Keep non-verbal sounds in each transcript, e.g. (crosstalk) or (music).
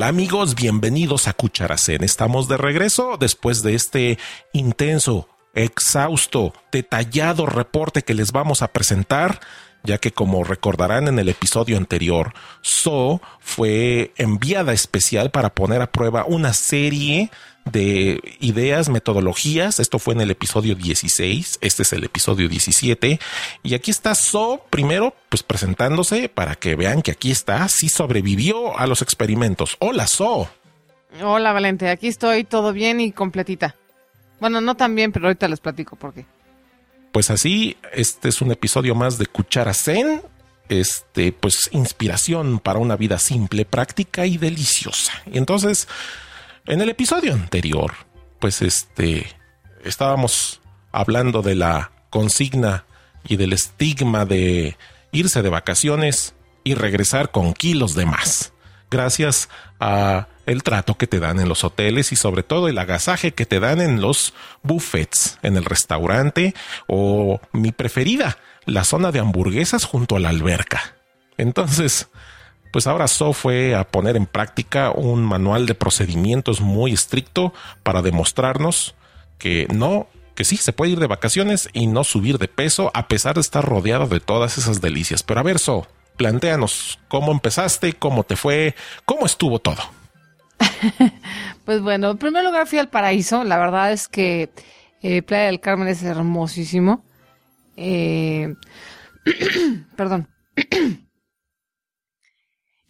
Hola amigos, bienvenidos a Cucharacén. Estamos de regreso después de este intenso, exhausto, detallado reporte que les vamos a presentar, ya que como recordarán en el episodio anterior, So fue enviada especial para poner a prueba una serie de ideas, metodologías. Esto fue en el episodio 16, este es el episodio 17. Y aquí está So, primero, pues presentándose para que vean que aquí está, sí sobrevivió a los experimentos. Hola, So. Hola, Valente, aquí estoy todo bien y completita. Bueno, no tan bien, pero ahorita les platico por qué. Pues así, este es un episodio más de Cuchara Zen. Este, pues inspiración para una vida simple, práctica y deliciosa. Y entonces, en el episodio anterior, pues este, estábamos hablando de la consigna y del estigma de irse de vacaciones y regresar con kilos de más. Gracias a el trato que te dan en los hoteles y sobre todo el agasaje que te dan en los buffets, en el restaurante o mi preferida, la zona de hamburguesas junto a la alberca. Entonces, pues ahora So fue a poner en práctica un manual de procedimientos muy estricto para demostrarnos que no, que sí se puede ir de vacaciones y no subir de peso a pesar de estar rodeado de todas esas delicias. Pero a ver, So, planteanos cómo empezaste, cómo te fue, cómo estuvo todo. (laughs) pues bueno, en primer lugar fui al paraíso. La verdad es que eh, Playa del Carmen es hermosísimo. Eh, (clears throat) perdón. (clears throat)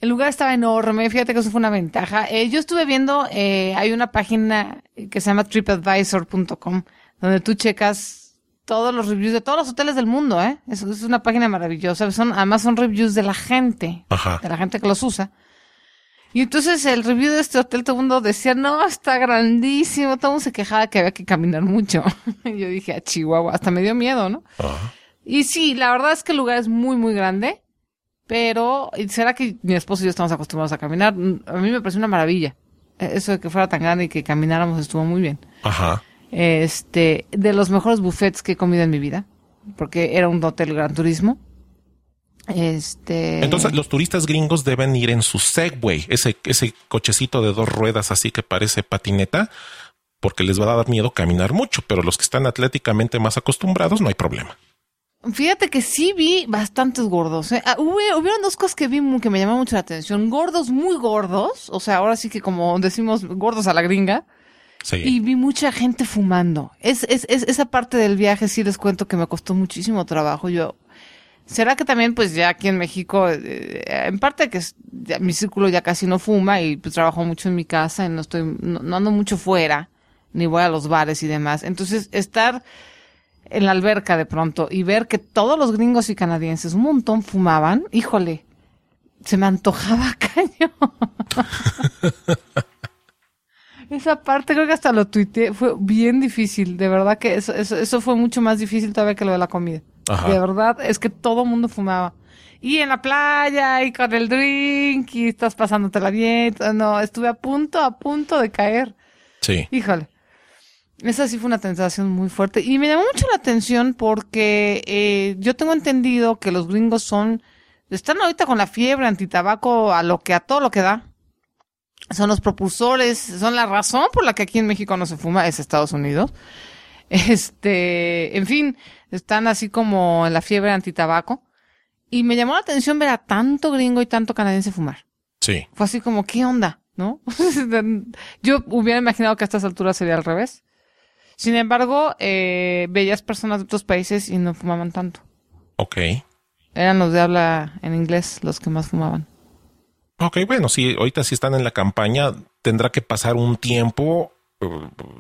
El lugar estaba enorme, fíjate que eso fue una ventaja. Eh, yo estuve viendo, eh, hay una página que se llama tripadvisor.com, donde tú checas todos los reviews de todos los hoteles del mundo, ¿eh? Es, es una página maravillosa. Son, además son reviews de la gente, Ajá. de la gente que los usa. Y entonces el review de este hotel, todo el mundo decía, no, está grandísimo. Todo el mundo se quejaba que había que caminar mucho. y (laughs) yo dije, a Chihuahua, hasta me dio miedo, ¿no? Ajá. Y sí, la verdad es que el lugar es muy, muy grande. Pero, ¿y ¿será que mi esposo y yo estamos acostumbrados a caminar? Mm, A mí me pareció una maravilla. Eh, Eso de que fuera tan grande y que camináramos estuvo muy bien. Ajá. Este, de los mejores buffets que he comido en mi vida. Porque era un hotel gran turismo. Este. Entonces los turistas gringos deben ir en su Segway, ese, ese cochecito de dos ruedas así que parece patineta, porque les va a dar miedo caminar mucho, pero los que están atléticamente más acostumbrados no hay problema. Fíjate que sí vi bastantes gordos. ¿eh? Ah, hubo, hubieron dos cosas que vi que me llamaron mucho la atención. Gordos muy gordos. O sea, ahora sí que como decimos gordos a la gringa. Sí. Y vi mucha gente fumando. Es, es, es, esa parte del viaje sí les cuento que me costó muchísimo trabajo. Yo, ¿será que también pues ya aquí en México, eh, en parte que es- ya mi círculo ya casi no fuma y pues trabajo mucho en mi casa y no estoy, no, no ando mucho fuera, ni voy a los bares y demás. Entonces, estar en la alberca de pronto y ver que todos los gringos y canadienses un montón fumaban, híjole, se me antojaba (laughs) caño. Esa parte creo que hasta lo tuiteé, fue bien difícil, de verdad que eso, eso, eso fue mucho más difícil todavía que lo de la comida. Ajá. De verdad, es que todo el mundo fumaba. Y en la playa, y con el drink, y estás pasándotela bien. No, estuve a punto, a punto de caer. Sí. Híjole. Esa sí fue una sensación muy fuerte. Y me llamó mucho la atención porque eh, yo tengo entendido que los gringos son, están ahorita con la fiebre antitabaco a lo que, a todo lo que da. Son los propulsores, son la razón por la que aquí en México no se fuma, es Estados Unidos. Este, en fin, están así como en la fiebre antitabaco. Y me llamó la atención ver a tanto gringo y tanto canadiense fumar Sí. fue así como, ¿qué onda? ¿No? (laughs) Yo hubiera imaginado que a estas alturas sería al revés. Sin embargo, eh, veías personas de otros países y no fumaban tanto. Ok. Eran los de habla en inglés los que más fumaban. Ok, bueno, sí, ahorita si están en la campaña, tendrá que pasar un tiempo eh,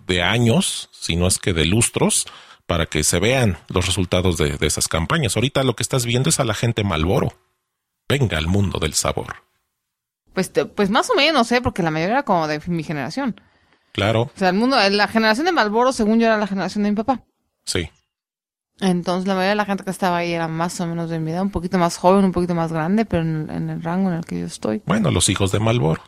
de años, si no es que de lustros, para que se vean los resultados de, de esas campañas. Ahorita lo que estás viendo es a la gente Malboro. Venga al mundo del sabor. Pues, pues más o menos, ¿eh? Porque la mayoría era como de mi generación. Claro, O sea, el mundo, la generación de Malboro, según yo, era la generación de mi papá. sí. Entonces, la mayoría de la gente que estaba ahí era más o menos de mi edad, un poquito más joven, un poquito más grande, pero en, en el rango en el que yo estoy. Bueno, los hijos de Malboro.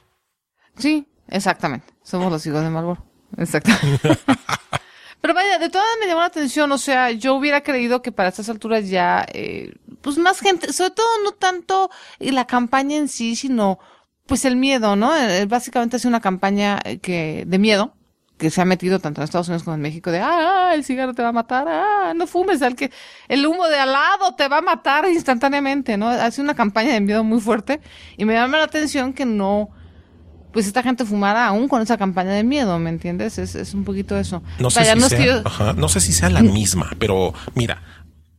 Sí, exactamente. Somos los hijos de Malboro. Exactamente. (laughs) Pero vaya, de todas me llamó la atención, o sea, yo hubiera creído que para estas alturas ya, eh, pues más gente, sobre todo no tanto la campaña en sí, sino pues el miedo, ¿no? Eh, básicamente es una campaña eh, que de miedo que se ha metido tanto en Estados Unidos como en México de ah, el cigarro te va a matar, ah, no fumes, al que el humo de al lado te va a matar instantáneamente, ¿no? Hace una campaña de miedo muy fuerte y me llama la atención que no pues esta gente fumara aún con esa campaña de miedo, ¿me entiendes? Es, es un poquito eso. No sé, si sea, que yo- ajá, no sé si sea la misma, pero mira,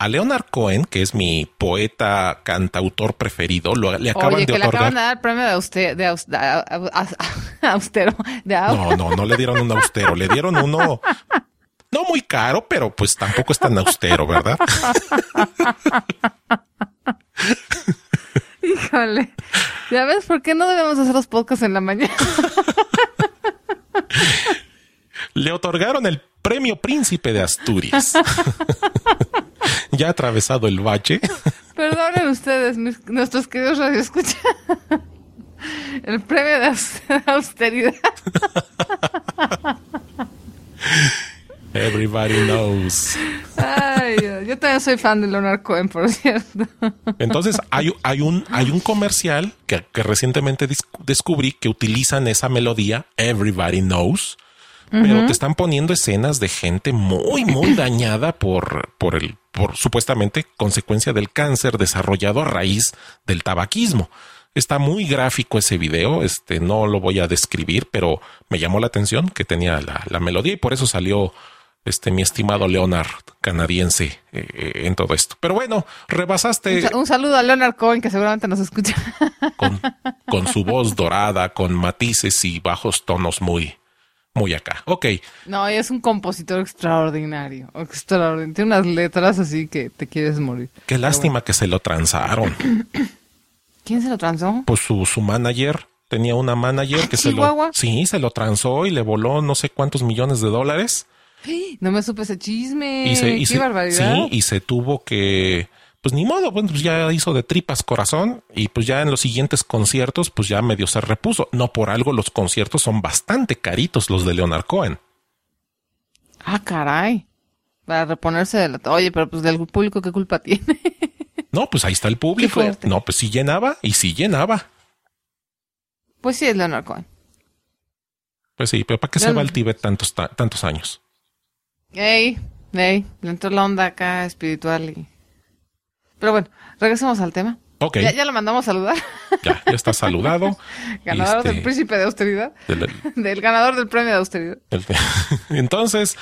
a Leonard Cohen, que es mi poeta cantautor preferido, lo, le acaban Oye, de que le acaban otorgar. de dar el premio de, auste- de aus- a- a- a- (laughs) austero. De No, no, no le dieron un austero, le dieron uno no muy caro, pero pues tampoco es tan austero, ¿verdad? (laughs) Híjole. ¿Ya ves por qué no debemos hacer los podcasts en la mañana? (laughs) Le otorgaron el premio Príncipe de Asturias. (laughs) ya atravesado el valle. Perdonen ustedes, mis- nuestros queridos radioescuchas. El premio de aus- austeridad. Everybody knows. Ay, yo también soy fan de Leonard Cohen, por cierto. Entonces hay, hay un hay un comercial que, que recientemente descubrí que utilizan esa melodía Everybody Knows, pero te están poniendo escenas de gente muy muy (clears throat) dañada por por el por supuestamente consecuencia del cáncer desarrollado a raíz del tabaquismo. Está muy gráfico ese video, este no lo voy a describir, pero me llamó la atención que tenía la, la melodía y por eso salió este mi estimado Leonard canadiense eh, eh, en todo esto. Pero bueno, rebasaste Un, sa- un saludo a Leonard Cohen, que seguramente nos escucha. con, con su voz (laughs) dorada, con matices y bajos tonos muy, muy acá. Ok, No, es un compositor extraordinario. Extraordinario. Tiene unas letras así que te quieres morir. qué lástima que se lo transaron. (coughs) ¿Quién se lo transó? Pues su, su manager tenía una manager que se lo, sí, se lo transó y le voló no sé cuántos millones de dólares. (gasps) No me supe ese chisme. Y se, y Qué se- barbaridad. sí, y se tuvo que, pues ni modo, bueno, pues ya hizo de tripas corazón y pues ya en los siguientes conciertos, pues ya medio se repuso. No por algo los conciertos son bastante caritos los de Leonard Cohen. Ah, caray. Para reponerse de la... Oye, pero pues del público, ¿qué culpa tiene? No, pues ahí está el público. No, pues sí llenaba y sí llenaba. pues sí, es Leonard Cohen. Pues sí, pero ¿para qué se va al Tíbet tantos, ta- tantos años? Ey, ey, le entró la onda acá espiritual y... Pero bueno, regresemos al tema. Ok, Ya, ya, ya lo mandamos a saludar. ya está (laughs) saludado. Ganador Este, del príncipe de austeridad. del- (laughs) Del ganador del premio de austeridad. (laughs) Entonces,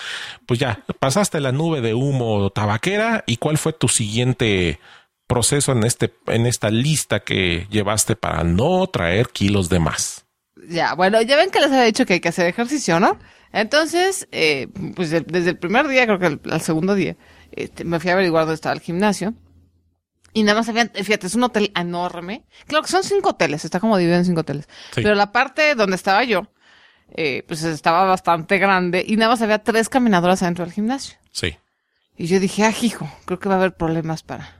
pues ya, pasaste la nube de humo tabaquera y cuál fue tu siguiente proceso en este, en esta lista que llevaste para no traer kilos de más. Ya, bueno, ya ven que les había dicho que hay que hacer ejercicio, ¿no? Entonces, eh, pues de- desde el primer día, creo que al, al segundo día, este, me fui a averiguar dónde estaba el gimnasio. Y nada más habían, fíjate, es un hotel enorme. Claro que son cinco hoteles, está como dividido en cinco hoteles. Sí. Pero la parte donde estaba yo, eh, pues estaba bastante grande y nada más había tres caminadoras adentro del gimnasio. Sí. Y yo dije, ah, hijo, creo que va a haber problemas para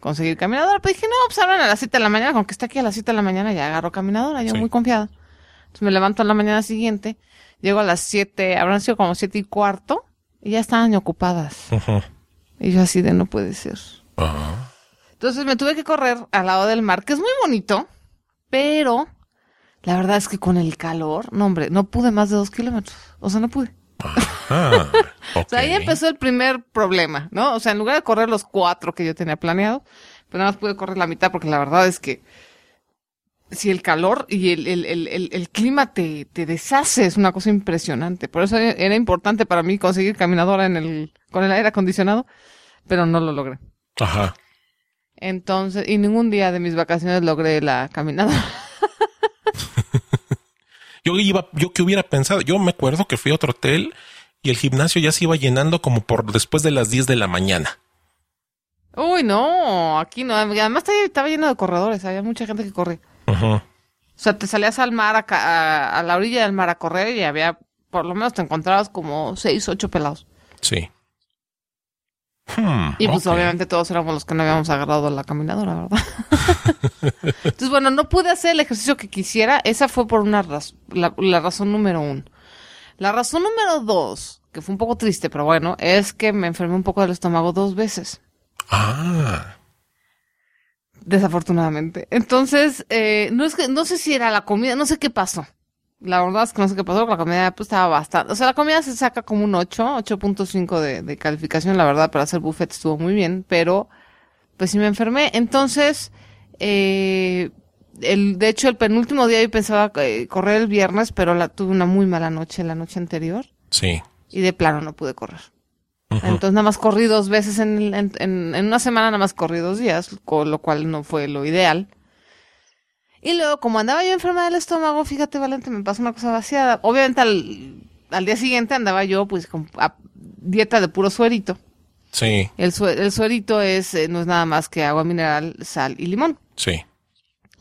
conseguir caminadora. Pero dije, no, pues abran a las 7 de la mañana, con que esté aquí a las 7 de la mañana ya agarro caminadora, yo Sí. muy confiada. Entonces me levanto a la mañana siguiente, llego a las 7, habrán sido como siete y cuarto, y ya estaban ocupadas. Ujú. Y yo así de no puede ser. Ajá. Entonces me tuve que correr al lado del mar, que es muy bonito, pero la verdad es que con el calor, no hombre, no pude más de dos kilómetros. O sea, no pude. Ah, (laughs) O sea, ahí empezó el primer problema, ¿no? O sea, en lugar de correr los cuatro que yo tenía planeado, pues nada más pude correr la mitad porque la verdad es que si el calor y el, el, el, el, el clima te, te deshace, es una cosa impresionante. Por eso era importante para mí conseguir caminadora en el, con el aire acondicionado, pero no lo logré. Ajá. Entonces, y ningún día de mis vacaciones logré la caminadora. (laughs) Yo iba, yo que hubiera pensado, yo me acuerdo que fui a otro hotel y el gimnasio ya se iba llenando como por después de las 10 de la mañana. Uy, no, aquí no. Además estaba- lleno de corredores, había mucha gente que corría. Ujú. O sea, te salías al mar, a, a, a la orilla del mar a correr y había, por lo menos te encontrabas como seis, ocho pelados. Sí. Hmm, Y pues obviamente todos éramos los que no habíamos agarrado la caminadora, ¿verdad? (laughs) Entonces, bueno, no pude hacer el ejercicio que quisiera. Esa fue por una razón, la, la razón número uno. La razón número dos, que fue un poco triste, pero bueno, es que me enfermé un poco del estómago dos veces. Ah, Desafortunadamente. Entonces, eh, no es que, no sé si era la comida, no sé qué pasó. La verdad es que no sé qué pasó, la comida pues estaba bastante. O sea, la comida se saca como un 8, 8.5 de, de calificación, la verdad, para hacer buffet estuvo muy bien, pero pues sí me enfermé. Entonces, eh, el, de hecho, el penúltimo día yo pensaba eh, correr el viernes, pero la, tuve una muy mala noche la noche anterior sí. y de plano no pude correr. Entonces nada más corrí dos veces en, el- en, en- en una semana, nada más corrí dos días, con lo cual no fue lo ideal. Y luego, como andaba yo enferma del estómago, fíjate, Valente, me pasó una cosa vaciada. Obviamente al, al día siguiente andaba yo pues con a- dieta de puro suerito. Sí, El, sue- el suerito es, eh, no es nada más que agua mineral, sal y limón. sí.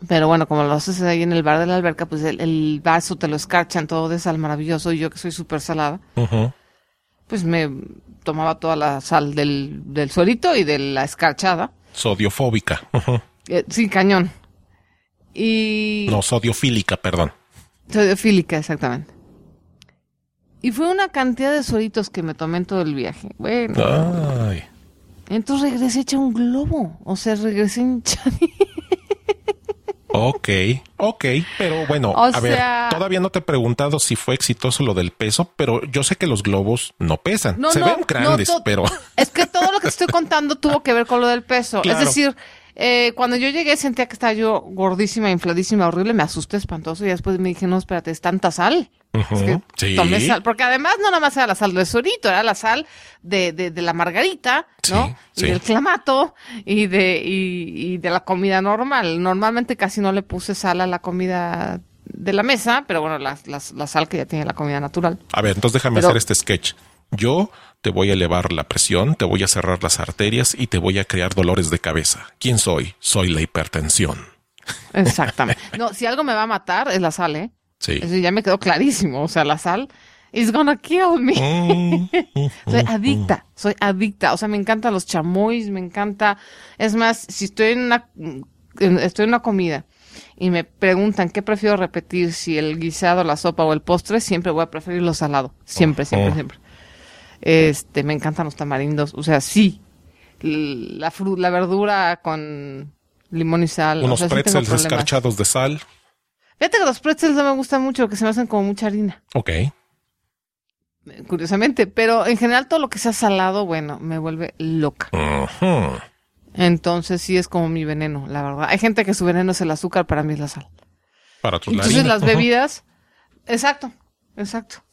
Pero bueno, como lo haces ahí en el bar de la alberca, pues el, el vaso te lo escarchan todo de sal maravilloso y yo que soy súper salada. Pues me tomaba toda la sal del, del suelito y de la escarchada. Sodiofóbica. Eh, sí, cañón. Y... No, sodiofílica, perdón. Sodiofílica, exactamente. Y fue una cantidad de suelitos que me tomé en todo el viaje. Bueno, Ay. entonces regresé hecha un globo. O sea, regresé hinchada. (laughs) Ok, ok, pero bueno, O a ver, todavía no te he preguntado si fue exitoso lo del peso, pero yo sé que los globos no pesan, No, se no, ven grandes, no, pero Es que todo lo que estoy contando tuvo que ver con lo del peso. Claro. Es decir, eh, cuando yo llegué sentía que estaba yo gordísima, infladísima, horrible, me asusté espantoso y después me dije, no, espérate, es tanta sal. Ujú, Es que sí. tomé sal, porque además no nada más era la sal del surito, era la sal de, de, de la margarita, ¿no? Sí, y del clamato y de, y, y de la comida normal. Normalmente casi no le puse sal a la comida de la mesa, pero bueno, la, la, la sal que ya tiene la comida natural. a ver, entonces déjame Pero- hacer este sketch. Yo te voy a elevar la presión, te voy a cerrar las arterias y te voy a crear dolores de cabeza. ¿Quién soy? Soy la hipertensión. Exactamente. No, si algo me va a matar es la sal, ¿eh? Sí. Eso ya me quedó clarísimo. O sea, la sal is gonna kill me. Mm, mm, (laughs) Soy mm, adicta, soy adicta. O sea, me encantan los chamois, me encanta. Es más, si estoy en una, estoy en una comida y me preguntan qué prefiero repetir, si el guisado, la sopa o el postre, siempre voy a preferir lo salado. Siempre, siempre, Oh. siempre. Este, me encantan los tamarindos. O sea, sí. La fru- la verdura con limón y sal. Unos o sea, sí pretzels problemas. escarchados de sal. Fíjate que los pretzels no me gustan mucho porque se me hacen como mucha harina. Ok. Curiosamente, pero en general todo lo que sea salado, bueno, me vuelve loca. Entonces sí es como mi veneno, la verdad. Hay gente que su veneno es el azúcar, para mí es la sal. Para tus Entonces las bebidas, exacto, exacto.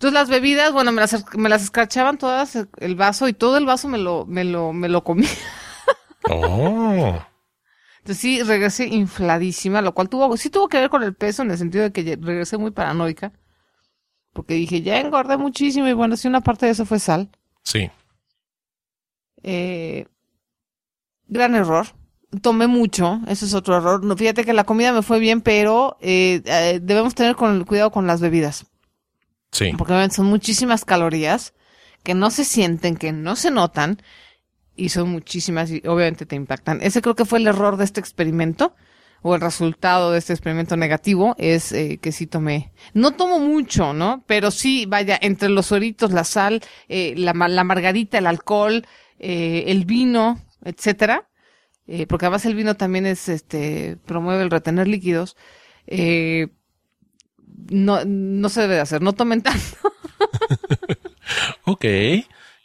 Entonces las bebidas, bueno, me las, me las escarchaban todas el- vaso y todo el vaso me lo, me lo, me lo comí. (laughs) Oh. Entonces sí regresé infladísima, lo cual tuvo, sí tuvo que ver con el peso en el sentido de que regresé muy paranoica. Porque dije, ya engordé muchísimo y bueno, sí una parte de eso fue sal. Sí. Eh, gran error. Tomé mucho, eso es otro error. No, fíjate que la comida me fue bien, pero eh, eh, debemos tener con, cuidado con las bebidas. Porque obviamente son muchísimas calorías que no se sienten, que no se notan, y son muchísimas y obviamente te impactan. Ese creo que fue el error de este experimento, o el resultado de este experimento negativo, es eh, que sí tomé. No tomo mucho, ¿no? Pero sí, vaya, entre los sueritos, la sal, eh, la, la margarita, el alcohol, eh, el vino, etcétera. eh, porque además el vino también es, este, promueve el retener líquidos. Eh, no, no se debe de hacer, no tomen tanto. Ok.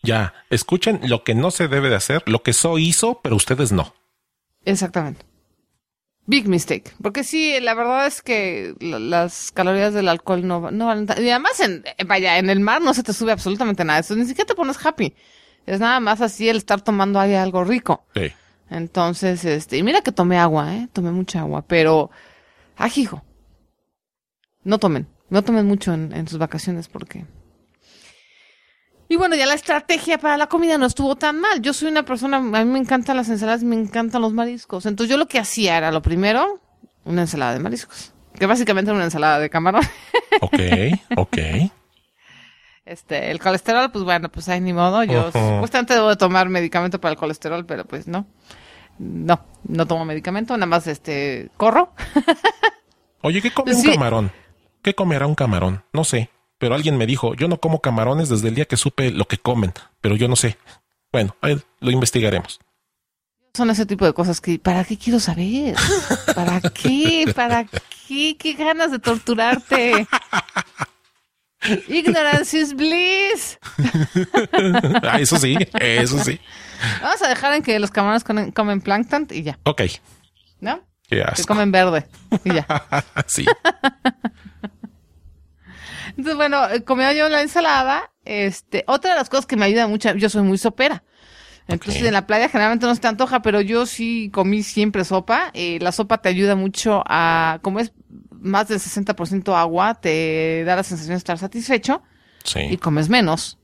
Ya. Escuchen lo que no se debe de hacer, lo que So hizo, pero ustedes no. Exactamente. Big mistake. Porque sí, la verdad es que la- las calorías del alcohol no, no valen Y además, en, vaya, en el mar no se te sube absolutamente nada. Eso ni siquiera te pones happy. Es nada más así el estar tomando ahí algo rico. Sí. Entonces, este, y mira que tomé agua, ¿eh? Tomé mucha agua, pero, ajijo. No tomen. No tomen mucho en, en sus vacaciones porque Y bueno, ya la estrategia para la comida no estuvo tan mal. Yo soy una persona, a mí me encantan las ensaladas, me encantan los mariscos. Entonces yo lo que hacía era, lo primero, una ensalada de mariscos. Que básicamente era una ensalada de camarón. (laughs) Ok, ok. Este, el colesterol, pues bueno, pues hay ni modo. Yo supuestamente debo de tomar medicamento para el colesterol, pero pues no. No, no tomo medicamento, nada más este, corro. (laughs) Oye, ¿qué come un camarón? ¿Qué comerá un camarón? No sé. Pero alguien me dijo, yo no como camarones desde el día que supe lo que comen, pero yo no sé. Bueno, ahí lo investigaremos. Son ese tipo de cosas que, ¿para qué quiero saber? ¿Para qué? ¿Para qué? ¿Qué ganas de torturarte? (laughs) Ignorance is bliss. (laughs) Ah, eso sí, eso sí. Vamos a dejar en que los camarones comen, comen plancton y ya, Ok, ¿no? Que comen verde y ya. (laughs) Sí, Entonces, bueno, eh, comía yo la ensalada. Este, otra de las cosas que me ayuda mucho, yo soy muy sopera. Entonces, en la playa generalmente no se te antoja, pero yo sí comí siempre sopa. Eh, la sopa te ayuda mucho a, como es más del 60% agua, te da la sensación de estar satisfecho y sí. comes menos.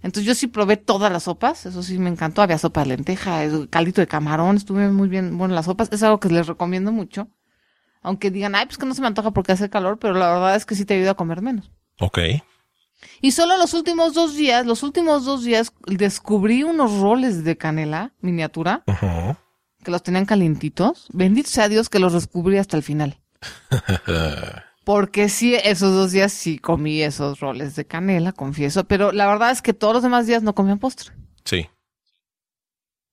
Entonces, yo sí probé todas las sopas, eso sí me encantó. Había sopa de lenteja, eh, caldito de camarón, estuve muy bien. Bueno, las sopas es algo que les recomiendo mucho. Aunque digan, ay, pues que no se me antoja porque hace calor, pero la verdad es que sí te ayuda a comer menos. Ok. Y solo los últimos dos días, los últimos dos días, descubrí unos roles de canela miniatura que los tenían calientitos. Bendito sea Dios que los descubrí hasta el final. (laughs) Porque sí, esos dos días sí comí esos roles de canela, confieso. Pero la verdad es que todos los demás días no comían postre. Sí.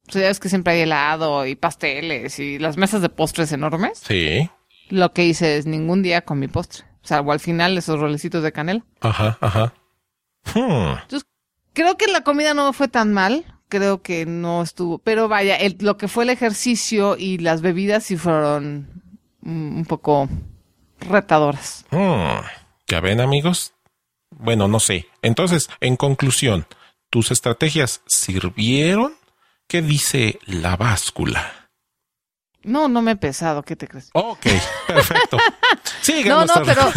O sea, ya ves que siempre hay helado y pasteles y las mesas de postres enormes. Sí. Lo que hice es ningún día comí postre. Salvo al final esos rolecitos de canela. Ajá, ajá. Hmm. Creo que la comida no fue tan mal. Creo que no estuvo. Pero vaya, el- lo que fue el ejercicio y las bebidas sí fueron un poco retadoras. Hmm. ¿Ya ven, amigos? Bueno, no sé. Entonces, en conclusión, ¿tus estrategias sirvieron? ¿Qué dice la báscula? No, no me he pesado. ¿Qué te crees? Ok, perfecto. (laughs) Siga No, no, pero. (laughs)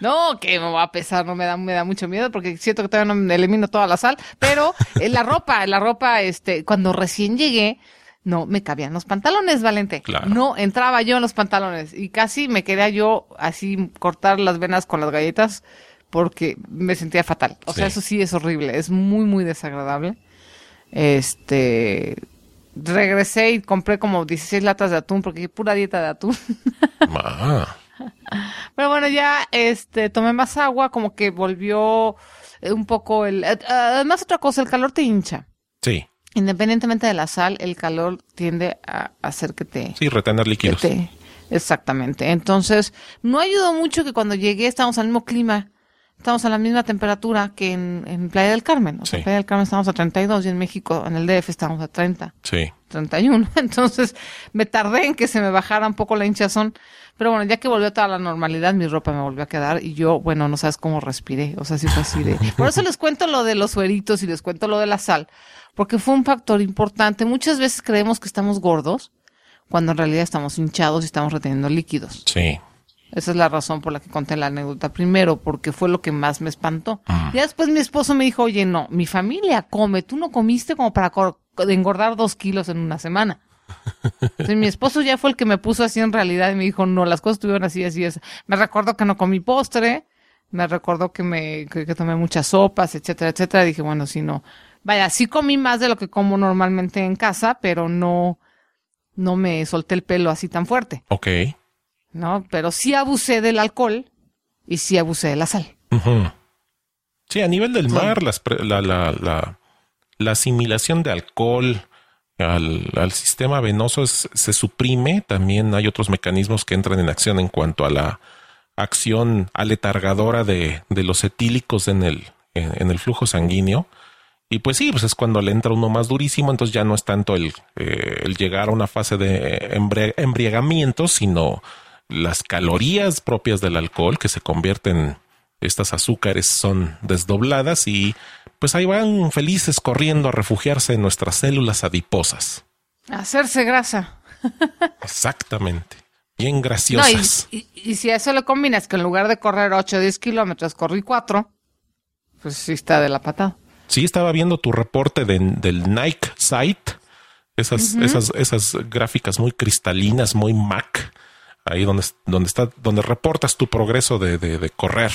no, que me va a pesar, no me da, me da mucho miedo porque siento que todavía no me elimino toda la sal. Pero eh, la ropa, la ropa, este, cuando recién llegué, no me cabían los pantalones, Valente. Claro. No entraba yo en los pantalones y casi me quería yo así cortar las venas con las galletas porque me sentía fatal. O sea, Sí. eso sí es horrible, es muy, muy desagradable. Este, regresé y compré como 16 latas de atún porque pura dieta de atún. (laughs) Ah, Pero bueno, ya este tomé más agua, como que volvió eh, un poco el eh, además otra cosa, el calor te hincha. sí, Independientemente de la sal, el calor tiende a hacer que te, sí, retener líquidos. te- exactamente. Entonces, no ayudó mucho que cuando llegué estábamos al mismo clima, estamos a la misma temperatura que en, en Playa del Carmen. O sea, Sí. en Playa del Carmen estamos a 32 y en México, en el DF, estamos a 30. Sí, 31. (laughs) Entonces me tardé en que se me bajara un poco la hinchazón. Pero bueno, ya que volvió toda la normalidad, mi ropa me volvió a quedar y yo, bueno, no sabes cómo respiré. O sea, sí fue así de... (laughs) Por eso les cuento lo de los sueritos y les cuento lo de la sal. Porque fue un factor importante. Muchas veces creemos que estamos gordos cuando en realidad estamos hinchados y estamos reteniendo líquidos. sí. Esa es la razón por la que conté la anécdota primero, porque fue lo que más me espantó. Ya después mi esposo me dijo, oye, no, mi familia come, tú no comiste como para engordar dos kilos en una semana. (laughs) Entonces, mi esposo ya fue el que me puso así en realidad y me dijo, no, las cosas estuvieron así, así es. Me recordó que no comí postre, me recordó que me, que, que tomé muchas sopas, etcétera, etcétera. dije, bueno, sí, no. Vaya, sí comí más de lo que como normalmente en casa, pero no, no me solté el pelo así tan fuerte. Ok. ¿No? Pero sí abusé del alcohol y sí abusé de la sal. Sí, a nivel del mar, las la, la, la, la asimilación de alcohol al, al sistema venoso es- se suprime. También hay otros mecanismos que entran en acción en cuanto a la acción aletargadora de, de los etílicos en el, en, en el flujo sanguíneo. Y pues sí, pues es cuando le entra uno más durísimo, entonces ya no es tanto el, eh, el llegar a una fase de embri- embriagamiento, sino las calorías propias del alcohol que se convierten, estas azúcares son desdobladas y pues ahí van felices corriendo a refugiarse en nuestras células adiposas. Hacerse grasa. (laughs) Exactamente. Bien No, y, graciosas. y- y si a eso le combinas que en lugar de correr 8 o 10 kilómetros, corrí 4, pues sí está de la patada. Sí, estaba viendo tu reporte de- del Nike site. Esas, esas, esas gráficas muy cristalinas, muy Mac. Ahí donde, donde está, donde reportas tu progreso de, de, de correr.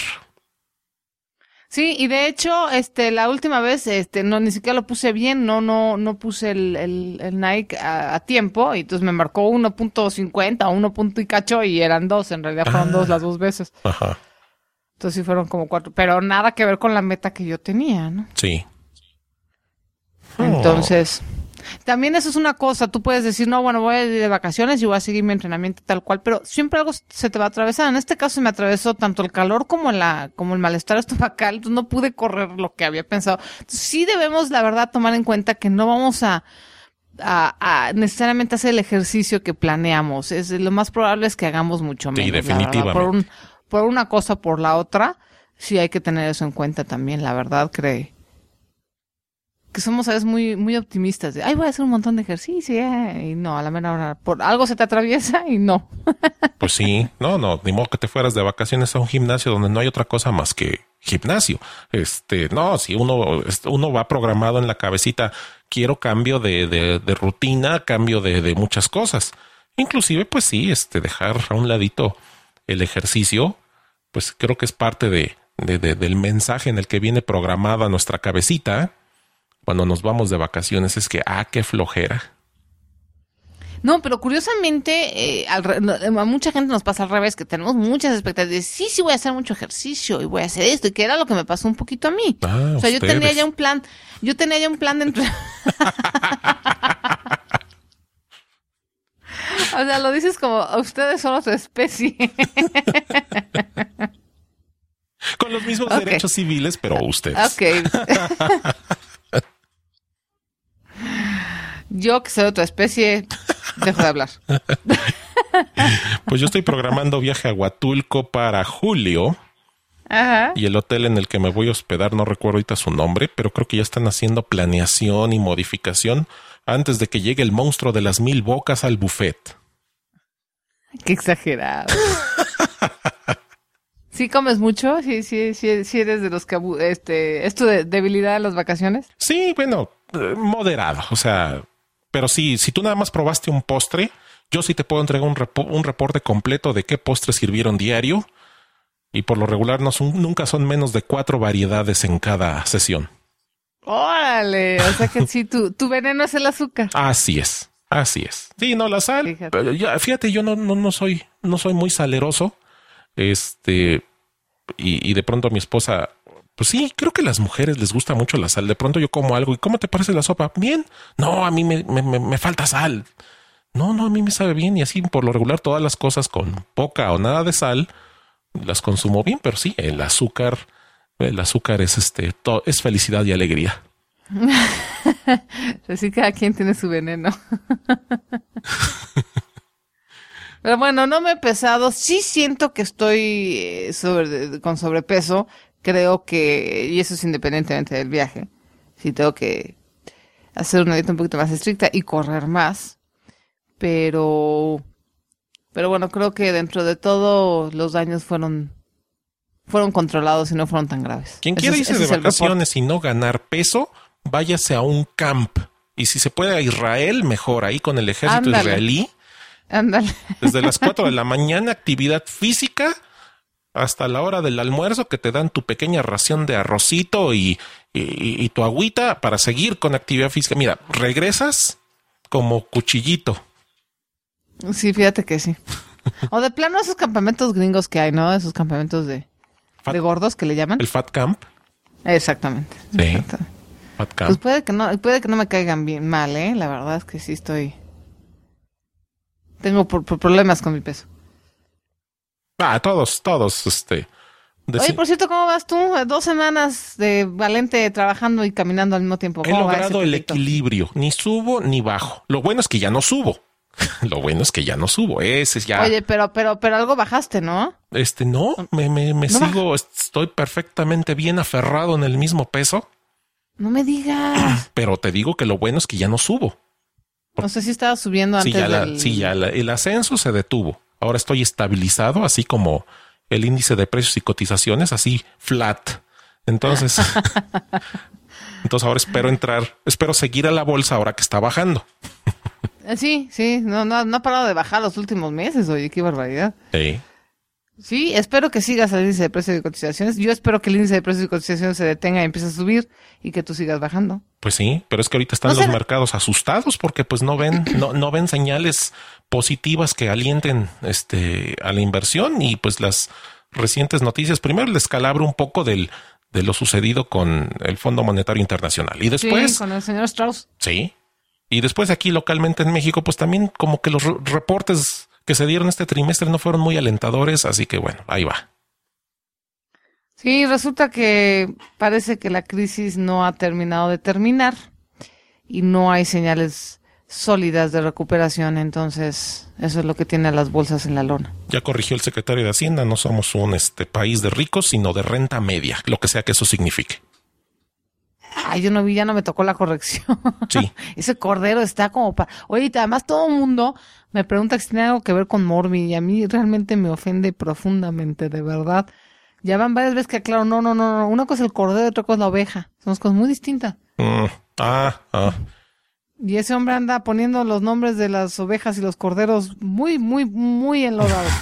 Sí, y de hecho, este, la última vez, este, no, ni siquiera lo puse bien, no, no, no puse el, el, el Nike a, a tiempo, y entonces me marcó 1.50 o 1 punto y cacho, y eran dos, en realidad fueron Ah. dos las dos veces. Ajá. Entonces sí fueron como cuatro, pero nada que ver con la meta que yo tenía, ¿no? Sí. Entonces, también eso es una cosa, tú puedes decir, no, bueno, voy a ir de vacaciones y voy a seguir mi entrenamiento tal cual, pero siempre algo se te va a atravesar. En este caso se me atravesó tanto el calor como la, como el malestar (laughs) estomacal, entonces no pude correr lo que había pensado. Entonces, sí debemos, la verdad, tomar en cuenta que no vamos a, a, a necesariamente hacer el ejercicio que planeamos. Es lo más probable es que hagamos mucho Sí, menos. verdad. definitivamente. Por, un, por una cosa, por la otra, sí hay que tener eso en cuenta también, la verdad, cree que somos a veces muy, muy optimistas de, ay, voy a hacer un montón de ejercicio, eh", y no, a la mera hora, por algo se te atraviesa y no. (laughs) Pues sí, no, no, ni modo que te fueras de vacaciones a un gimnasio donde no hay otra cosa más que gimnasio. Este, no, si uno, uno va programado en la cabecita, quiero cambio de, de, de rutina, cambio de, de muchas cosas. Inclusive, pues sí, este, dejar a un ladito el ejercicio, pues creo que es parte de- del mensaje en el que viene programada nuestra cabecita cuando nos vamos de vacaciones, es que, ah, qué flojera. No, pero curiosamente, eh, al a mucha gente nos pasa al revés, que tenemos muchas expectativas. Sí, sí, voy a hacer mucho ejercicio y voy a hacer esto, y que era lo que me pasó un poquito a mí. Ah, o sea, yo tenía ya un plan, yo tenía ya un plan de. (laughs) O sea, lo dices como, ustedes son otra especie. Con los mismos derechos civiles, pero ustedes. Ok. (laughs) Yo, que soy de otra especie, dejo de hablar. (laughs) Pues yo estoy programando viaje a Huatulco para julio Ajá. y el hotel en el que me voy a hospedar, no recuerdo ahorita su nombre, pero creo que ya están haciendo planeación y modificación antes de que llegue el monstruo de las mil bocas al buffet. Qué exagerado. (laughs) ¿Sí comes mucho? ¿Sí, sí, sí, sí eres de los que... Este, ¿Es tu de- debilidad las vacaciones? Sí, bueno, eh, moderado, o sea, pero sí, si tú nada más probaste un postre, yo sí te puedo entregar un, un reporte completo de qué postres sirvieron diario y por lo regular no son, nunca son menos de cuatro variedades en cada sesión. ¡Órale! O sea que sí, tu, tu veneno es el azúcar. Así es, así es. Sí, no, la sal. Fíjate. pero ya, fíjate, yo no, no, no soy, no soy muy saleroso. Este, y, y de pronto mi esposa, pues sí, creo que a las mujeres les gusta mucho la sal. De pronto yo como algo y ¿cómo te parece la sopa? Bien. No, a mí me, me, me- me falta sal. No, no, a mí me sabe bien. Y así por lo regular todas las cosas con poca o nada de sal las consumo bien, pero sí, el azúcar, el azúcar es este, to- es felicidad y alegría. (laughs) Así cada quien tiene su veneno. (laughs) Pero bueno, no me he pesado. Sí siento que estoy eh, con sobrepeso. Creo que, y eso es independientemente del viaje. Sí tengo que hacer una dieta un poquito más estricta y correr más. Pero, pero bueno, creo que dentro de todo los daños fueron, fueron controlados y no fueron tan graves. Quien quiera irse de vacaciones y no ganar peso, váyase a un camp. Y si se puede a Israel, mejor, ahí con el ejército Ándale. israelí. Ándale. Desde las (laughs) 4 de la mañana, actividad física, hasta la hora del almuerzo, que te dan tu pequeña ración de arrocito y, y- y tu agüita para seguir con actividad física. Mira, regresas como cuchillito. Sí, fíjate que sí. O de plano esos campamentos gringos que hay, ¿no? Esos campamentos de, Fat- de gordos que le llaman. El Fat Camp. Exactamente. Sí. Exactamente. Fat Pues Camp. puede que no, puede que no me caigan bien mal, ¿eh? La verdad es que sí estoy. Tengo por- por problemas con mi peso. Ah, todos, todos, este. Oye, por cierto, ¿cómo vas tú? Dos semanas de Valente trabajando y caminando al mismo tiempo. He ¿Cómo va logrado el equilibrio, ni subo ni bajo. Lo bueno es que ya no subo. (laughs) Lo bueno es que ya no subo. Ese es ya. Oye, pero, pero, pero algo bajaste, ¿no? Este no, me, me, me No sigo, estoy perfectamente bien aferrado en el mismo peso, No me digas. (clears throat) pero te digo que lo bueno es que ya no subo. No sé si estaba subiendo Sí, antes ya, la- del... sí, ya la- el ascenso se detuvo. Ahora estoy estabilizado, así como el índice de precios y cotizaciones, así flat. Entonces, (laughs) entonces ahora espero entrar, espero seguir a la bolsa ahora que está bajando. Sí, sí, no, no, no ha parado de bajar los últimos meses, oye, qué barbaridad. Sí. Sí, espero que sigas el índice de precios y cotizaciones. Yo espero que el índice de precios y cotizaciones se detenga y empiece a subir y que tú sigas bajando. Pues sí, pero es que ahorita están No los será- mercados asustados porque pues no ven, (clears throat) no, no ven señales positivas que alienten este a la inversión y pues las recientes noticias, primero el descalabro un poco del de lo sucedido con el Fondo Monetario Internacional y después sí, con el señor Strauss. Sí. Y después aquí localmente en México, pues también como que los re- reportes que se dieron este trimestre no fueron muy alentadores, así que bueno, ahí va. Sí, resulta que parece que la crisis no ha terminado de terminar y no hay señales sólidas de recuperación, entonces eso es lo que tiene a las bolsas en la lona. Ya corrigió el secretario de Hacienda, no somos un este país de ricos, sino de renta media, lo que sea que eso signifique. Ay, yo no vi, ya no me tocó la corrección. Sí. (laughs) Ese cordero está como para... Oye, además todo el mundo me pregunta si tiene algo que ver con Morbi y a mí realmente me ofende profundamente, de verdad. Ya van varias veces que aclaro, no, no, no, no. Una cosa es el cordero y otra cosa es la oveja. Son cosas muy distintas. Mm, ah, ah. Y ese hombre anda poniendo los nombres de las ovejas y los corderos muy, muy, muy enlodados.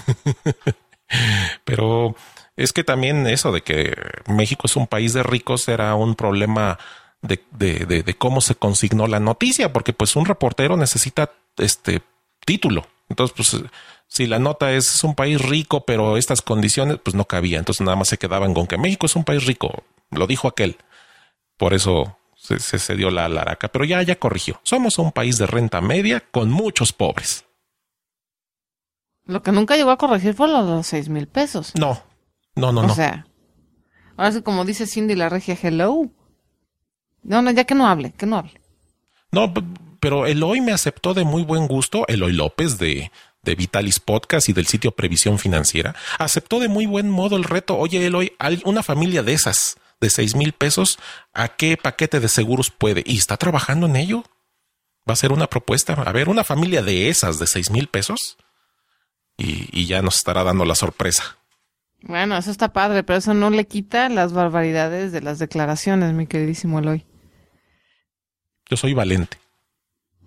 (laughs) Pero es que también eso de que México es un país de ricos era un problema de, de, de, de cómo se consignó la noticia, porque pues un reportero necesita este título. Entonces, pues si la nota es, es un país rico, pero estas condiciones, pues no cabía. Entonces nada más se quedaban con que México es un país rico. Lo dijo aquel. Por eso se, se, se dio la laraca. Pero ya, ya corrigió. Somos un país de renta media con muchos pobres. Lo que nunca llegó a corregir fue los, los seis mil pesos. No, no, no, o no. sea, ahora sí, como dice Cindy la regia, hello. No, no, ya que no hable, que no hable. No, pero Eloy me aceptó de muy buen gusto, Eloy López de, de Vitalis Podcast y del sitio Previsión Financiera, aceptó de muy buen modo el reto. Oye, Eloy, una familia de esas, de seis mil pesos, ¿a qué paquete de seguros puede? Y está trabajando en ello. Va a ser una propuesta. A ver, una familia de esas, de seis mil pesos. Y, y ya nos estará dando la sorpresa. Bueno, eso está padre, pero eso no le quita las barbaridades de las declaraciones, mi queridísimo Eloy. Yo soy valente.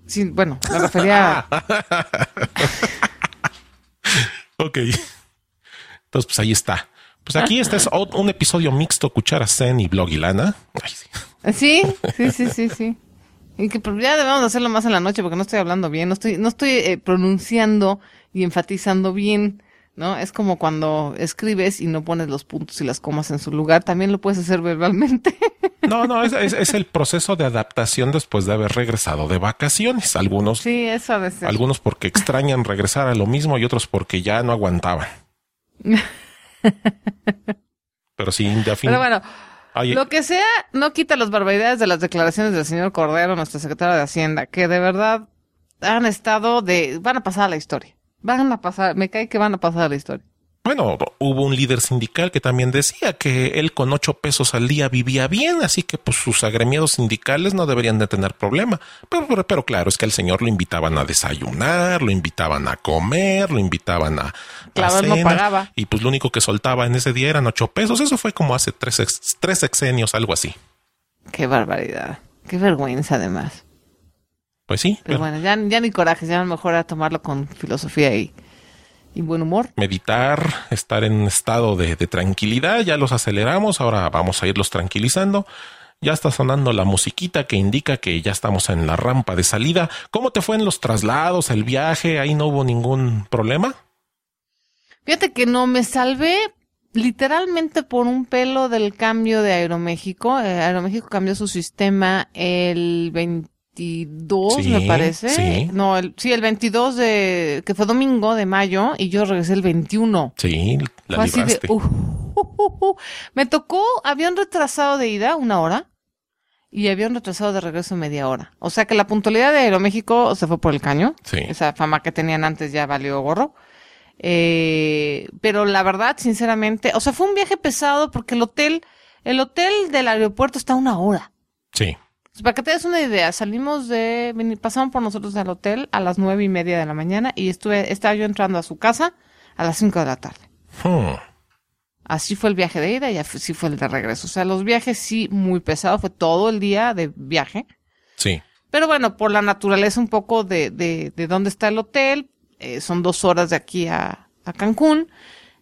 Sí, bueno, me refería a... (laughs) Ok. Entonces, pues ahí está. Pues aquí este es un episodio mixto, Cuchara Zen y Blog y Lana. Ay, sí. Sí, sí, sí, sí, sí. Y que pero ya debemos de hacerlo más en la noche porque no estoy hablando bien, no estoy, no estoy eh, pronunciando y enfatizando bien, ¿no? Es como cuando escribes y no pones los puntos y las comas en su lugar, también lo puedes hacer verbalmente. (laughs) No, no, es, es- es el proceso de adaptación después de haber regresado de vacaciones. Algunos, sí, eso de ser. algunos porque extrañan regresar a lo mismo y otros porque ya no aguantaban. (laughs) Pero sí, de fin. Pero bueno, Ay, lo que sea no quita las barbaridades de las declaraciones del señor Cordero, nuestro secretario de Hacienda, que de verdad han estado de, van a pasar a la historia. Van a pasar, me cae que van a pasar la historia. Bueno, hubo un líder sindical que también decía que él con ocho pesos al día vivía bien, así que pues sus agremiados sindicales no deberían de tener problema. Pero, pero, pero claro, es que al señor lo invitaban a desayunar, lo invitaban a comer, lo invitaban a, Claro, él no pagaba. Y pues lo único que soltaba en ese día eran ocho pesos. Eso fue como hace tres, tres sexenios, algo así. Qué barbaridad. Qué vergüenza además. Pues sí, Pero pero bueno, ya, ya ni coraje, ya mejor a tomarlo con filosofía y, y buen humor. meditar, estar en estado de, de tranquilidad, ya los aceleramos, ahora vamos a irlos tranquilizando. Ya está sonando la musiquita que indica que ya estamos en la rampa de salida. ¿Cómo te fue en los traslados, el viaje? Ahí no hubo ningún problema. Fíjate que no me salvé literalmente por un pelo del cambio de Aeroméxico. Eh, Aeroméxico cambió su sistema el 22, Sí, me parece. sí. No, el, sí, el 22 de, que fue domingo de mayo y yo regresé el 21. Sí, la Fue así de, uh, uh, uh. Me tocó avión retrasado de ida, una hora, y avión retrasado de regreso media hora. O sea que la puntualidad de Aeroméxico se fue por el caño. Sí. Esa fama que tenían antes ya valió gorro. Eh, pero la verdad, sinceramente, o sea, fue un viaje pesado porque el hotel, el hotel del aeropuerto está a una hora. Sí. Pues, Para que te des una idea, salimos de, pasaron por nosotros al hotel a las nueve y media de la mañana y estuve, estaba yo entrando a su casa a las cinco de la tarde. Hmm. Así fue el viaje de ida y así fue el de regreso. O sea, los viajes sí muy pesados, fue todo el día de viaje. Sí. Pero bueno, por la naturaleza un poco de, de, de dónde está el hotel, eh, son dos horas de aquí a, a Cancún.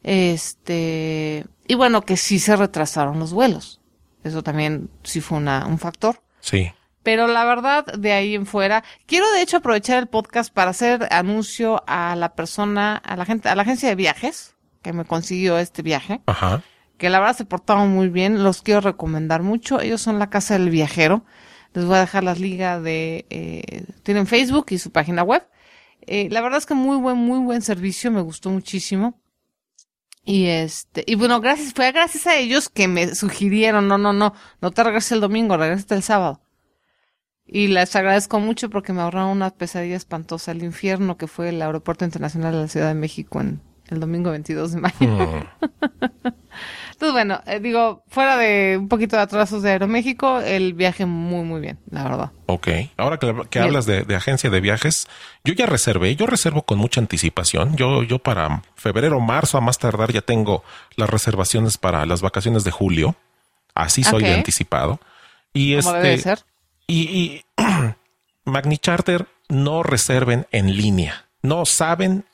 Este, y bueno, que sí se retrasaron los vuelos. Eso también sí fue una, un factor. Sí. Pero la verdad, de ahí en fuera, quiero de hecho aprovechar el podcast para hacer anuncio a la persona, a la gente, a la agencia de viajes que me consiguió este viaje, Ajá. que la verdad se portaron muy bien, los quiero recomendar mucho. Ellos son la casa del viajero. Les voy a dejar las ligas de, eh, tienen Facebook y su página web. Eh, la verdad es que muy buen, muy buen servicio, me gustó muchísimo. Y este, y bueno, gracias, fue gracias a ellos que me sugirieron, no, no, no, no te regreses el domingo, regresa el sábado. Y les agradezco mucho porque me ahorraron una pesadilla espantosa, el infierno que fue el Aeropuerto Internacional de la Ciudad de México en el domingo 22 de mayo. Mm. (laughs) Entonces, bueno, eh, digo, fuera de un poquito de atrasos de Aeroméxico, el viaje muy, muy bien, la verdad. Ok. Ahora que, hablas de, de agencia de viajes, yo ya reservé, yo reservo con mucha anticipación. Yo, yo para febrero, marzo, a más tardar, ya tengo las reservaciones para las vacaciones de julio. Así soy de anticipado. Y este, debe de ser. Y, y (clears throat) Magni Charter no reserven en línea. No saben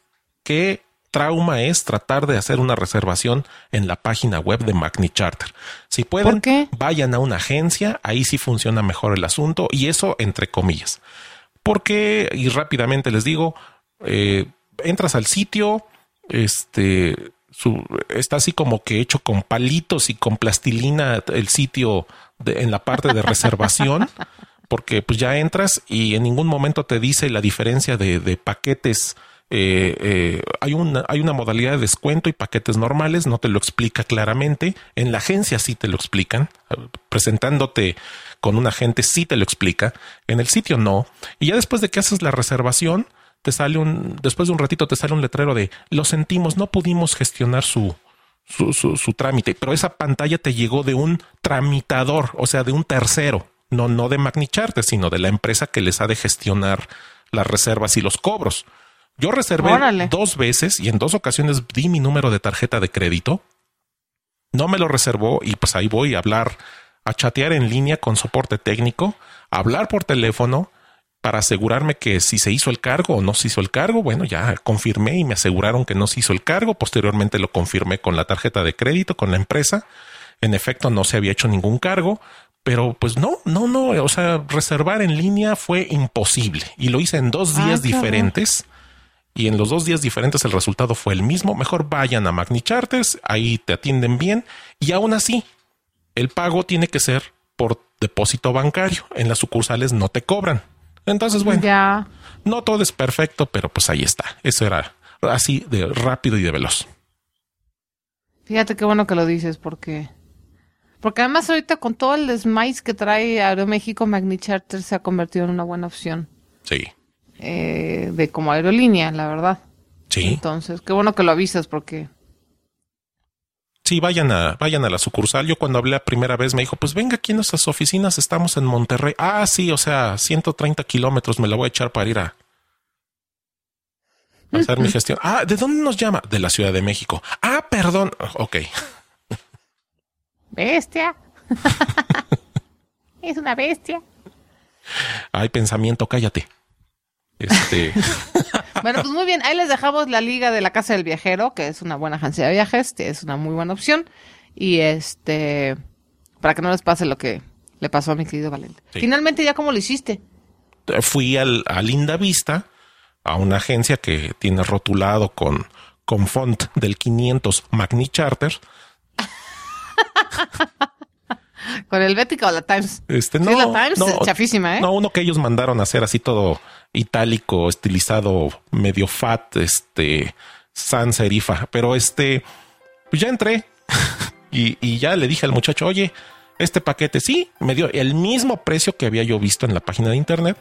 qué trauma es tratar de hacer una reservación en la página web de Magni Charter. Si pueden, vayan a una agencia, ahí sí funciona mejor el asunto y eso entre comillas. Porque, y rápidamente les digo, eh, entras al sitio, este, su- está así como que hecho con palitos y con plastilina el sitio de- en la parte de reservación, (laughs) porque pues ya entras y en ningún momento te dice la diferencia de, de paquetes. Eh, eh, hay una modalidad de descuento y paquetes normales, no te lo explica claramente. En la agencia sí te lo explican, presentándote con un agente sí te lo explica. En el sitio no. Y ya después de que haces la reservación, te sale un, después de un ratito te sale un letrero de lo sentimos, no pudimos gestionar su, su, trámite, pero esa pantalla te llegó de un tramitador, o sea, de un tercero, no, no de Magnicharter, sino de la empresa que les ha de gestionar las reservas y los cobros. Yo reservé Órale. dos veces y en dos ocasiones di mi número de tarjeta de crédito. No me lo reservó y pues ahí voy a hablar, a chatear en línea con soporte técnico, a hablar por teléfono para asegurarme que si se hizo el cargo o no se hizo el cargo. Bueno, ya confirmé y me aseguraron que no se hizo el cargo. Posteriormente lo confirmé con la tarjeta de crédito, con la empresa. En efecto, no se había hecho ningún cargo, pero pues no, no, no. O sea, reservar en línea fue imposible y lo hice en dos Ah, días diferentes. Y en los dos días diferentes el resultado fue el mismo. Mejor vayan a Magni Charters, ahí te atienden bien. Y aún así, el pago tiene que ser por depósito bancario. En las sucursales no te cobran. Entonces, bueno, Ya. no todo es perfecto, pero pues ahí está. Eso era así de rápido y de veloz. Fíjate qué bueno que lo dices, porque. Porque además ahorita con todo el desmais que trae Aeroméxico, Magni Charter se ha convertido en una buena opción Sí, eh, de como aerolínea, la verdad. sí. Entonces, qué bueno que lo avisas, porque. Sí, vayan a, vayan a la sucursal. Yo cuando hablé la primera vez me dijo, pues venga aquí en nuestras oficinas, estamos en Monterrey. Ah, sí, o sea, 130 kilómetros me la voy a echar para ir a, a hacer mi (laughs) gestión. Ah, ¿de dónde nos llama? De la Ciudad de México. Ah, perdón. Ok. Bestia. (laughs) es una bestia. Ay, pensamiento, cállate. Este, (laughs) Bueno, pues muy bien. Ahí les dejamos la liga de la Casa del Viajero, que es una buena agencia de viajes, que es una muy buena opción. Y este, para que no les pase lo que le pasó a mi querido Valente. Sí. Finalmente, ¿ya cómo lo hiciste? fui al, a Linda Vista, a una agencia que tiene rotulado con, con font del 500 Magni Charter. (laughs) ¿Con el Bética o la Times? Este, Sí, no, la Times, no, chafísima, ¿eh? No, uno que ellos mandaron a hacer así todo itálico, estilizado, medio fat, este, sans serifa. Pero este, pues ya entré (laughs) y, y ya le dije al muchacho, oye, este paquete sí, me dio el mismo precio que había yo visto en la página de internet.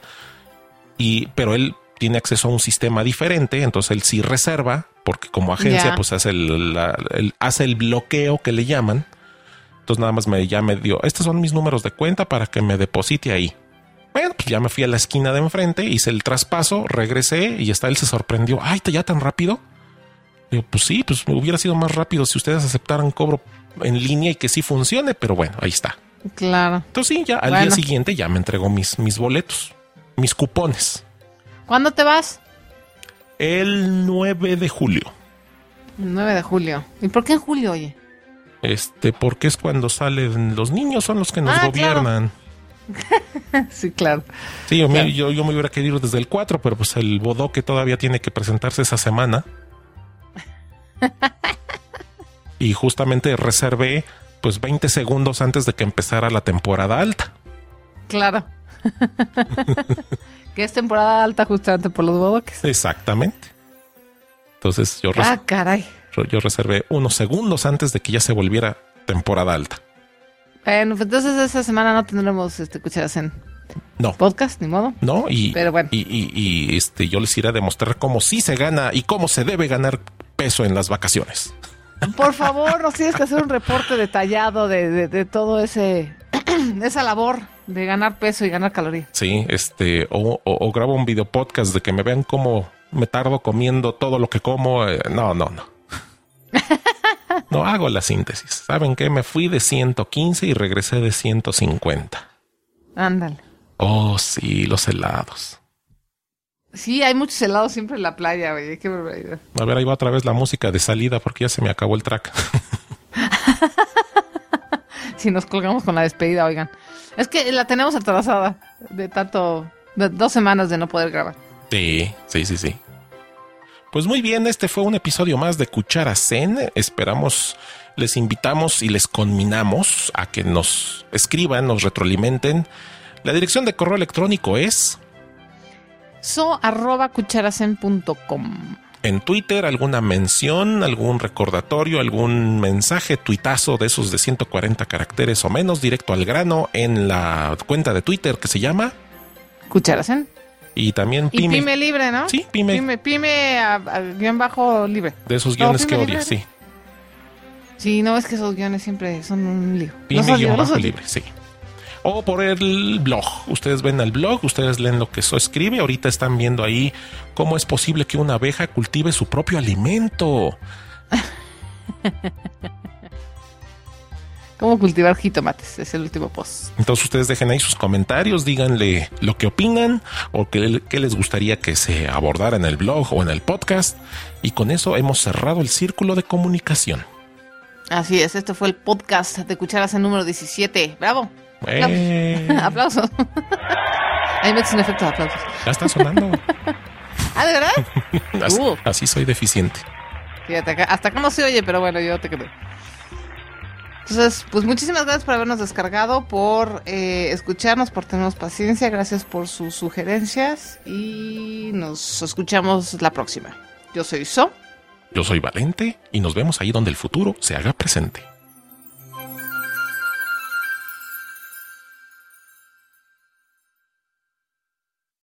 Y, pero él tiene acceso a un sistema diferente, entonces él sí reserva, porque como agencia, pues hace el, la- el- hace el bloqueo que le llaman. Entonces nada más me, ya me dio, estos son mis números de cuenta para que me deposite ahí. Bueno, pues ya me fui a la esquina de enfrente, hice el traspaso, regresé y hasta él se sorprendió. Ay, ¿ya tan rápido? Digo, pues sí, pues hubiera sido más rápido si ustedes aceptaran cobro en línea y que sí funcione, pero bueno, ahí está. Claro. Entonces sí, ya al Bueno. día siguiente ya me entregó mis, mis boletos, mis cupones. ¿Cuándo te vas? El 9 de julio. El 9 de julio. ¿Y por qué en julio, oye? Este, porque es cuando salen los niños, son los que nos Ah, gobiernan. (laughs) sí, claro. Sí, yo, me- yo, yo me hubiera querido desde el 4, pero pues el bodoque todavía tiene que presentarse esa semana. (laughs) y justamente reservé pues 20 segundos antes de que empezara la temporada alta. Claro. (laughs) que es temporada alta justamente por los bodoques. Exactamente. Entonces yo, res- Ah, caray. yo reservé unos segundos antes de que ya se volviera temporada alta. Bueno, pues entonces esta semana no tendremos este cucharas en No, podcast, ni modo. no, y, Pero bueno. y, y- y, este, yo les iré a demostrar cómo sí se gana y cómo se debe ganar peso en las vacaciones. Por favor, (laughs) nos tienes que hacer un reporte detallado de, de, de todo ese (clears throat) esa labor de ganar peso y ganar calorías. Sí, este, o, o- o grabo un video podcast de que me vean cómo me tardo comiendo todo lo que como. eh, no, no, no. No hago la síntesis. ¿Saben qué? Me fui de 115 y regresé de 150. Ándale. Oh, sí, los helados. Sí, hay muchos helados siempre en la playa, oye, qué barbaridad. A ver, ahí va otra vez la música de salida porque ya se me acabó el track. (laughs) Si nos colgamos con la despedida, oigan. Es que la tenemos atrasada de tanto, de dos semanas de no poder grabar. Sí, sí, sí, sí. Pues muy bien, este fue un episodio más de Cuchara Zen. Esperamos, les invitamos y les conminamos a que nos escriban, nos retroalimenten. La dirección de correo electrónico es So arroba cucharacen.com. en Twitter alguna mención, algún recordatorio, algún mensaje, tuitazo de esos de 140 caracteres o menos, directo al grano en la cuenta de Twitter que se llama Cucharacen. Y también Y Pyme, pyme libre, ¿no? Sí, pyme. Pyme, pyme a- a guion bajo libre. de esos No, guiones que odias, sí. Sí, no, es que esos guiones siempre son un lío. Pyme Los guion bajo libre, sí. O por el blog. Ustedes ven el blog, ustedes leen lo que eso escribe. Ahorita están viendo ahí cómo es posible que una abeja cultive su propio alimento. (laughs) ¿Cómo cultivar jitomates? Es el último post. Entonces ustedes dejen ahí sus comentarios, díganle lo que opinan o qué, qué les gustaría que se abordara en el blog o en el podcast. Y con eso hemos cerrado el círculo de comunicación. Así es, este fue el podcast de Cucharacen número 17. ¡Bravo! Eh, Aplausos. (laughs) (laughs) Ahí metes un efecto de aplausos. ya está sonando. (laughs) ¿Ah, de verdad? Así, Uh. así soy deficiente. Fíjate, hasta acá no se oye, pero bueno, yo te quedé. Entonces, pues muchísimas gracias por habernos descargado, por eh, escucharnos, por tenernos paciencia, gracias por sus sugerencias y nos escuchamos la próxima. Yo soy So. Yo soy Valente y nos vemos ahí donde el futuro se haga presente.